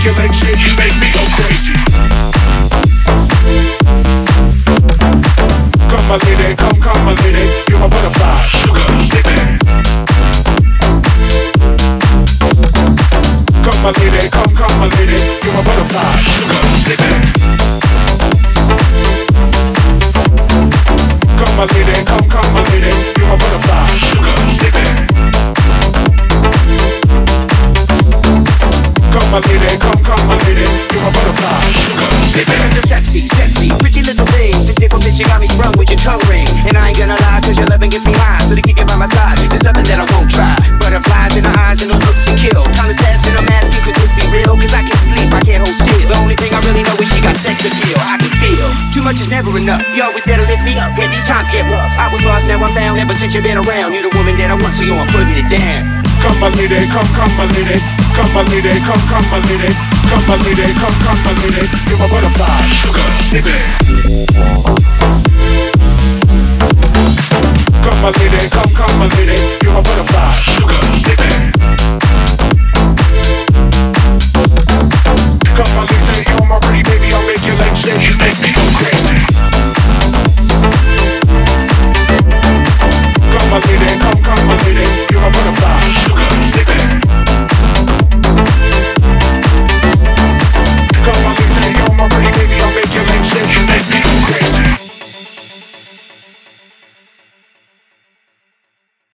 make your legs shake. You make me go crazy. Come my lady, come, come my lady. You're my butterfly, sugar, baby. Come my lady, come, come my lady. You're my butterfly, sugar, baby. Come my lady, come, come my lady. You're my butterfly, sugar, baby. Come come, come You're my butterfly, sugar, baby. Such a sexy, sexy, pretty little thing. This nipple bitch, you got me sprung with your tongue ring. And I ain't gonna lie, cause your loving gets me high. So to kick it by my side, there's nothing that I won't try. Butterflies in her eyes and her looks to kill. Time is passing, I'm asking, could this be real? Cause I can't sleep, I can't hold still. The only thing I really know is she got sex appeal. I can feel. Too much is never enough. You always to lift me up. Yeah, these times get rough. I was lost, now I'm found. Ever since you've been around, you're the woman that I want, so yo, I'm putting it down. Come my lady, come, come my lady. Come my lady, come, come my lady. Come my lady, come, come my lady. You're my butterfly, sugar, baby. Come my lady.